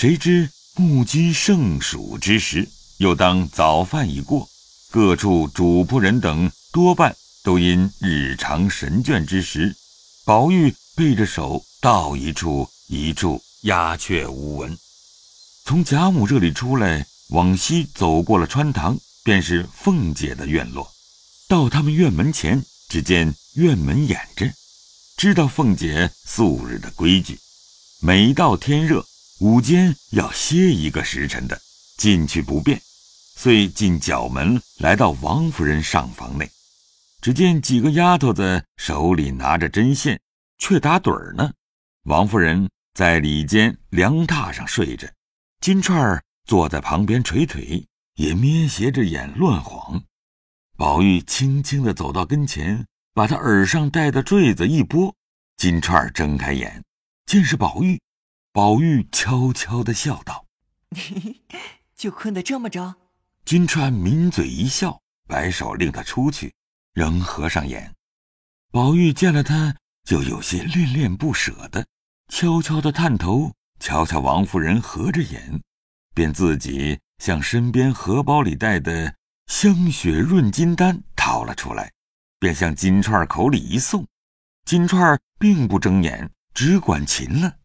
谁知目击盛暑之时，又当早饭已过，各处主仆人等多半都因日常神倦之时，宝玉背着手到一处一处鸦雀无闻。从贾母这里出来，往西走过了穿堂，便是凤姐的院落。到他们院门前，只见院门掩着，知道凤姐素日的规矩，每到天热，午间要歇一个时辰的，进去不便，遂进角门，来到王夫人上房内。只见几个丫头子手里拿着针线，却打盹儿呢。王夫人在里间凉榻上睡着。金钏儿坐在旁边捶腿，也咩斜着眼乱晃。宝玉轻轻地走到跟前，把他耳上戴的坠子一拨。金钏儿睁开眼，见是宝玉。宝玉悄悄地笑道：“就困得这么着。”金钏抿嘴一笑，摆手令他出去，仍合上眼。宝玉见了他，就有些恋恋不舍的，悄悄地探头。瞧瞧王夫人合着眼，便自己向身边荷包里带的香雪润金丹掏了出来，便向金钏口里一送。金钏并不睁眼，只管擒了。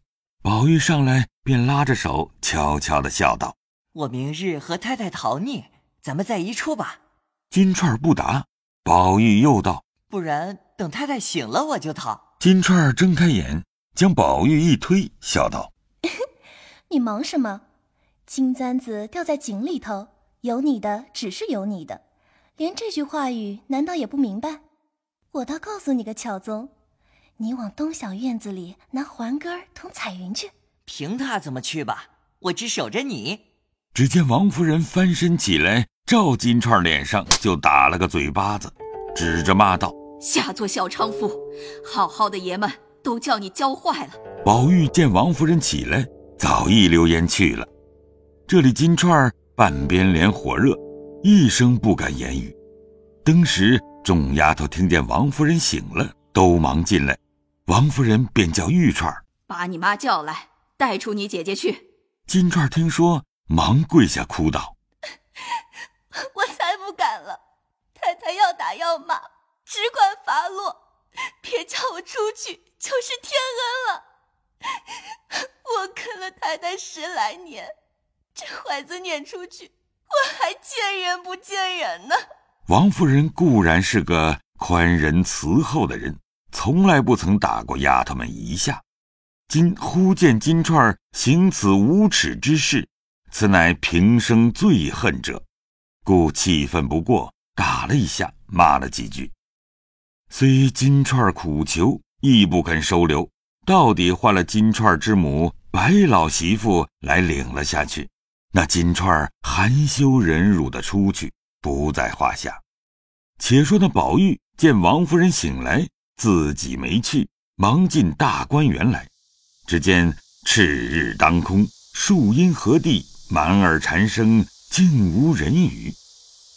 宝玉上来便拉着手，悄悄的笑道：“我明日和太太逃匿，咱们在一处吧。”金钏儿不答。宝玉又道：“不然等太太醒了，我就逃。”金钏儿睁开眼，将宝玉一推，笑道。你忙什么？金簪子掉在井里头，有你的只是有你的，连这句话语难道也不明白？我倒告诉你个巧宗，你往东小院子里拿环根同彩云去。凭他怎么去吧，我只守着你。只见王夫人翻身起来，照金钏脸上就打了个嘴巴子，指着骂道：“下作小娼妇，好好的爷们都叫你教坏了。”宝玉见王夫人起来。早一溜烟去了。这里金钏儿半边脸火热，一声不敢言语。登时众丫头听见王夫人醒了，都忙进来。王夫人便叫玉串儿把你妈叫来，带出你姐姐去。金钏儿听说，忙跪下哭道：“ 我才不敢了！太太要打要骂，只管罚落，别叫我出去，就是天恩了。”我跟了太太十来年，这怀子撵出去，我还见人不见人呢。王夫人固然是个宽仁慈厚的人，从来不曾打过丫头们一下。今忽见金钏行此无耻之事，此乃平生最恨者，故气愤不过，打了一下，骂了几句。虽金钏苦求，亦不肯收留。到底换了金钏之母白老媳妇来领了下去，那金钏含羞忍辱的出去不在话下。且说那宝玉见王夫人醒来，自己没去，忙进大观园来。只见赤日当空，树阴和地，满耳蝉声，竟无人语。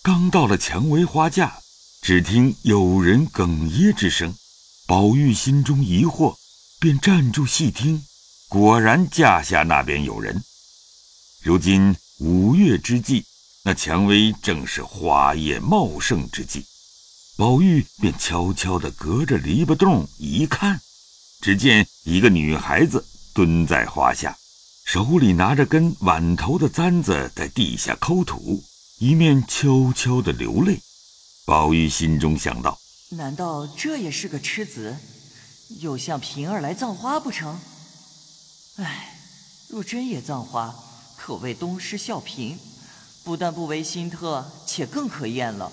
刚到了蔷薇花架，只听有人哽咽之声。宝玉心中疑惑。便站住细听，果然架下那边有人。如今五月之际，那蔷薇正是花叶茂盛之际。宝玉便悄悄地隔着篱笆洞一看，只见一个女孩子蹲在花下，手里拿着根碗头的簪子在地下抠土，一面悄悄地流泪。宝玉心中想到：难道这也是个痴子？又向平儿来葬花不成？唉，若真也葬花，可谓东施效颦，不但不为心特，且更可厌了。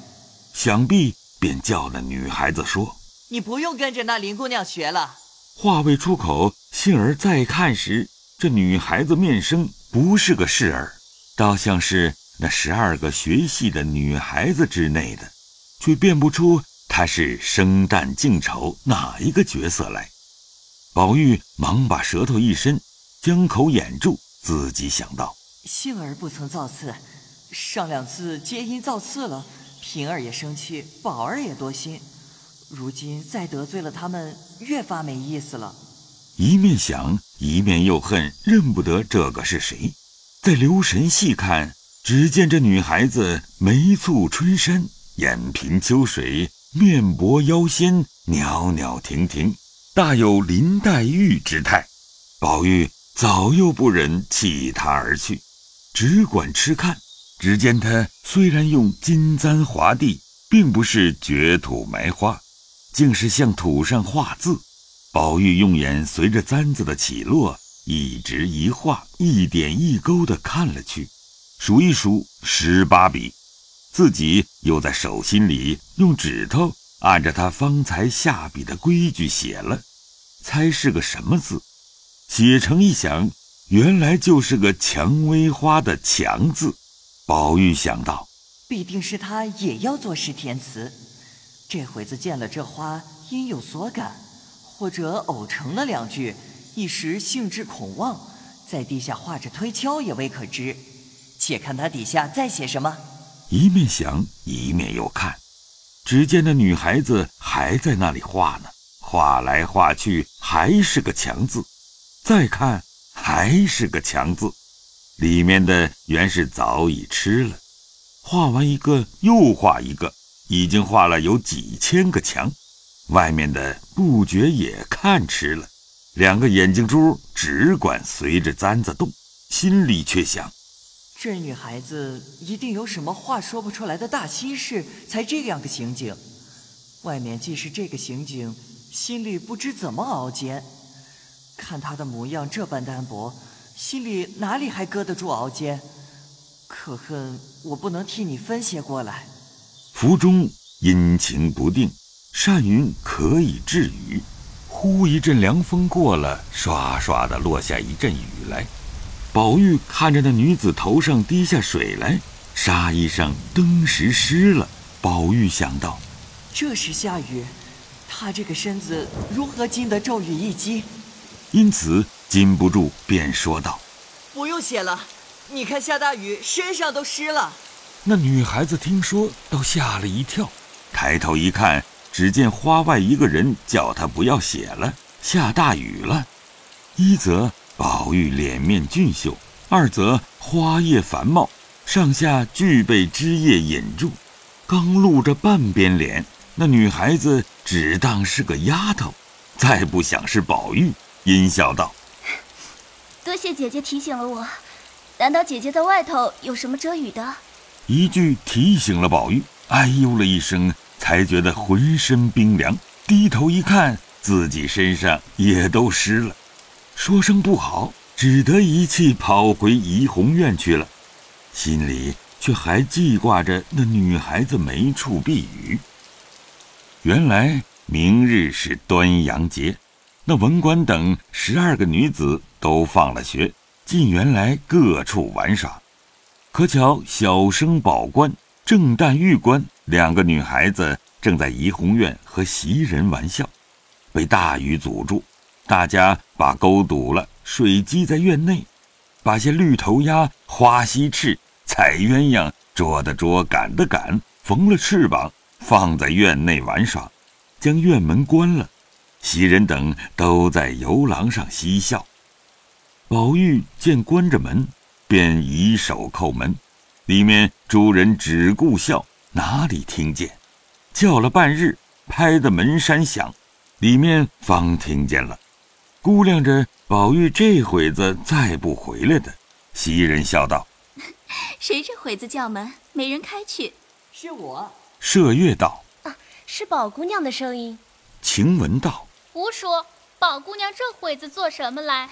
想必便叫那女孩子说：“你不用跟着那林姑娘学了。”话未出口，杏儿再看时，这女孩子面生不是个事儿，倒像是那十二个学戏的女孩子之内的，却辨不出。她是生旦净丑哪一个角色来？宝玉忙把舌头一伸，将口掩住，自己想到：杏儿不曾造次，上两次皆因造次了，平儿也生气，宝儿也多心，如今再得罪了他们，越发没意思了。一面想，一面又恨，认不得这个是谁。再留神细看，只见这女孩子眉蹙春山，眼颦秋水，面薄腰纤，袅袅婷婷，大有林黛玉之态。宝玉早又不忍弃她而去，只管痴看。只见他虽然用金簪划地，并不是掘土埋花，竟是向土上画字。宝玉用眼随着簪子的起落。一直一画，一点一勾地看了去，数一数十八笔，自己又在手心里用指头按着他方才下笔的规矩写了，猜是个什么字。写成一想，原来就是个蔷薇花的“蔷”字。宝玉想到，必定是他也要作诗填词，这会子见了这花，因有所感，或者偶成了两句。一时兴致恐忘，在地下画着推敲也未可知。且看他底下再写什么。一面想，一面又看，只见那女孩子还在那里画呢，画来画去还是个“强”字。再看还是个“强”字，里面的原是早已吃了。画完一个又画一个，已经画了有几千个“墙”，外面的不觉也看吃了。两个眼睛珠只管随着簪子动，心里却想：这女孩子一定有什么话说不出来的大心事，才这样个行径。外面既是这个行径，心里不知怎么熬煎。看她的模样这般单薄，心里哪里还搁得住熬煎？可恨我不能替你分些过来。府中阴晴不定，善云可以治雨。忽一阵凉风过了，唰唰的落下一阵雨来。宝玉看着那女子头上滴下水来，纱衣上登时湿了。宝玉想到，这时下雨，她这个身子如何经得骤雨一击？因此禁不住便说道：“不用写了，你看下大雨，身上都湿了。”那女孩子听说，倒吓了一跳，抬头一看。只见花外一个人叫她不要写了，下大雨了。一则宝玉脸面俊秀，二则花叶繁茂，上下俱被枝叶引住。刚露着半边脸，那女孩子只当是个丫头，再不想是宝玉，阴笑道：“多谢姐姐提醒了我。难道姐姐在外头有什么遮雨的？”一句提醒了宝玉，哎呦了一声。才觉得浑身冰凉，低头一看，自己身上也都湿了，说声不好，只得一气跑回怡红院去了，心里却还记挂着那女孩子没处避雨。原来明日是端阳节，那文官等十二个女子都放了学，进园来各处玩耍。可巧小生宝官、正旦玉官。两个女孩子正在怡红院和袭人玩笑，被大雨阻住，大家把沟堵了，水积在院内，把些绿头鸭、花溪翅、彩鸳鸯捉的捉、赶的赶，缝了翅膀，放在院内玩耍，将院门关了。袭人等都在游廊上嬉笑。宝玉见关着门，便以手叩门，里面诸人只顾笑。哪里听见？叫了半日，拍得门山响，里面方听见了。估量着宝玉这会子再不回来的，袭人笑道：“谁这会子叫门，没人开去？是我。”麝月道：“啊，是宝姑娘的声音。”晴雯道：“胡说！宝姑娘这会子做什么来？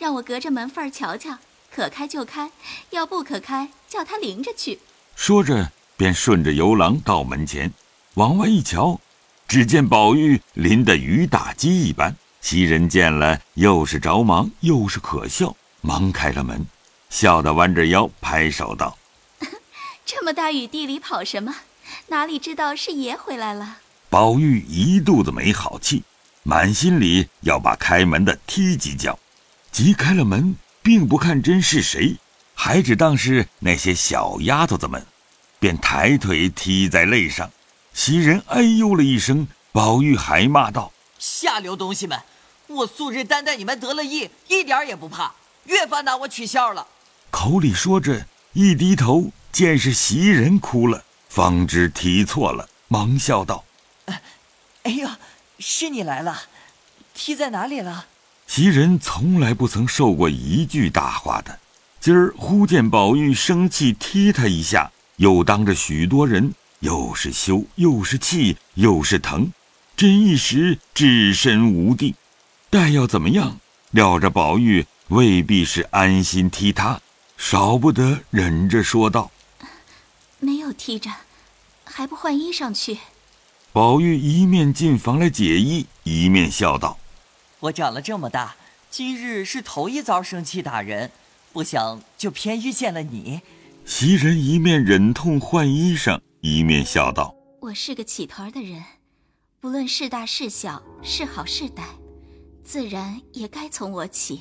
让我隔着门缝瞧瞧，可开就开，要不可开，叫他淋着去。”说着。便顺着游廊到门前，往外一瞧，只见宝玉淋得雨打鸡一般。袭人见了，又是着忙又是可笑，忙开了门，笑得弯着腰拍手道：“这么大雨地里跑什么？哪里知道是爷回来了？”宝玉一肚子没好气，满心里要把开门的踢几脚，急开了门，并不看真是谁，还只当是那些小丫头子们。便抬腿踢在肋上，袭人哎呦了一声，宝玉还骂道：“下流东西们，我素日担待你们得了意，一点也不怕，越发拿我取笑了。口里说着，一低头见是袭人哭了，方知提错了，忙笑道：“哎呦，是你来了，踢在哪里了？”袭人从来不曾受过一句大话的，今儿忽见宝玉生气踢他一下，又当着许多人，又是羞又是气又是疼，真一时置身无地。待要怎么样，料着宝玉未必是安心踢他，少不得忍着说道：“没有踢着，还不换衣裳去。”宝玉一面进房来解衣，一面笑道。我长了这么大，今日是头一遭生气打人，不想就偏遇见了你。袭人一面忍痛换衣裳，一面笑道：“我是个起头的人，不论是大是小，是好是歹，自然也该从我起。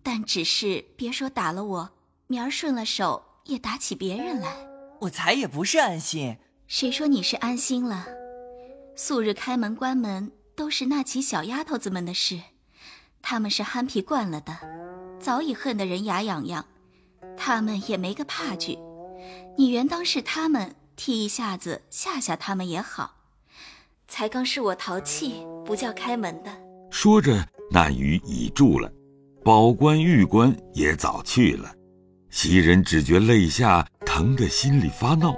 但只是别说打了我，明儿顺了手也打起别人来。我才也不是安心。谁说你是安心了？素日开门关门。”都是那起小丫头子们的事，他们是憨皮惯了的，早已恨得人牙痒痒，他们也没个怕惧。你原当是他们踢一下子吓吓他们也好。才刚是我淘气，不叫开门的。说着，那雨已住了，宝官玉官也早去了。袭人只觉肋下疼得心里发闹，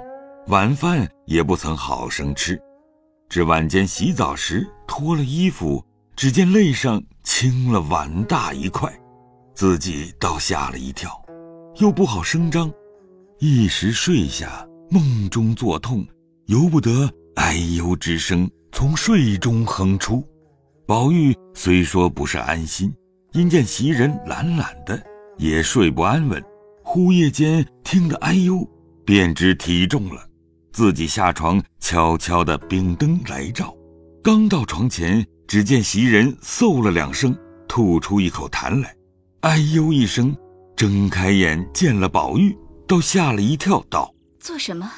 晚饭也不曾好生吃。至晚间洗澡时脱了衣服，只见肋上青了碗大一块，自己倒吓了一跳，又不好声张，一时睡下，梦中作痛，由不得哎呦之声从睡中哼出。宝玉虽说不是安心，因见袭人懒懒的，也睡不安稳，忽夜间听得哎呦，便知体重了。自己下床，悄悄地秉灯来照，刚到床前，只见袭人嗽了两声，吐出一口痰来，哎呦一声，睁开眼见了宝玉，都吓了一跳，道：“做什么？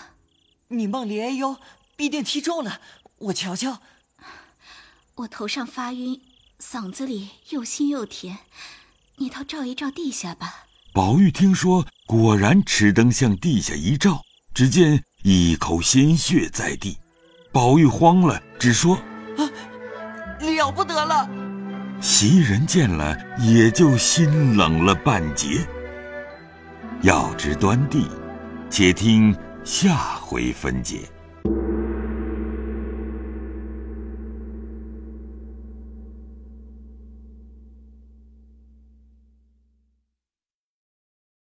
你梦里哎呦，必定踢中了，我瞧瞧。我头上发晕，嗓子里又腥又甜，你倒照一照地下吧。”宝玉听说，果然持灯向地下一照，只见。一口鲜血在地，宝玉慌了，只说：“啊，了不得了！”袭人见了，也就心冷了半截。要知端地，且听下回分解。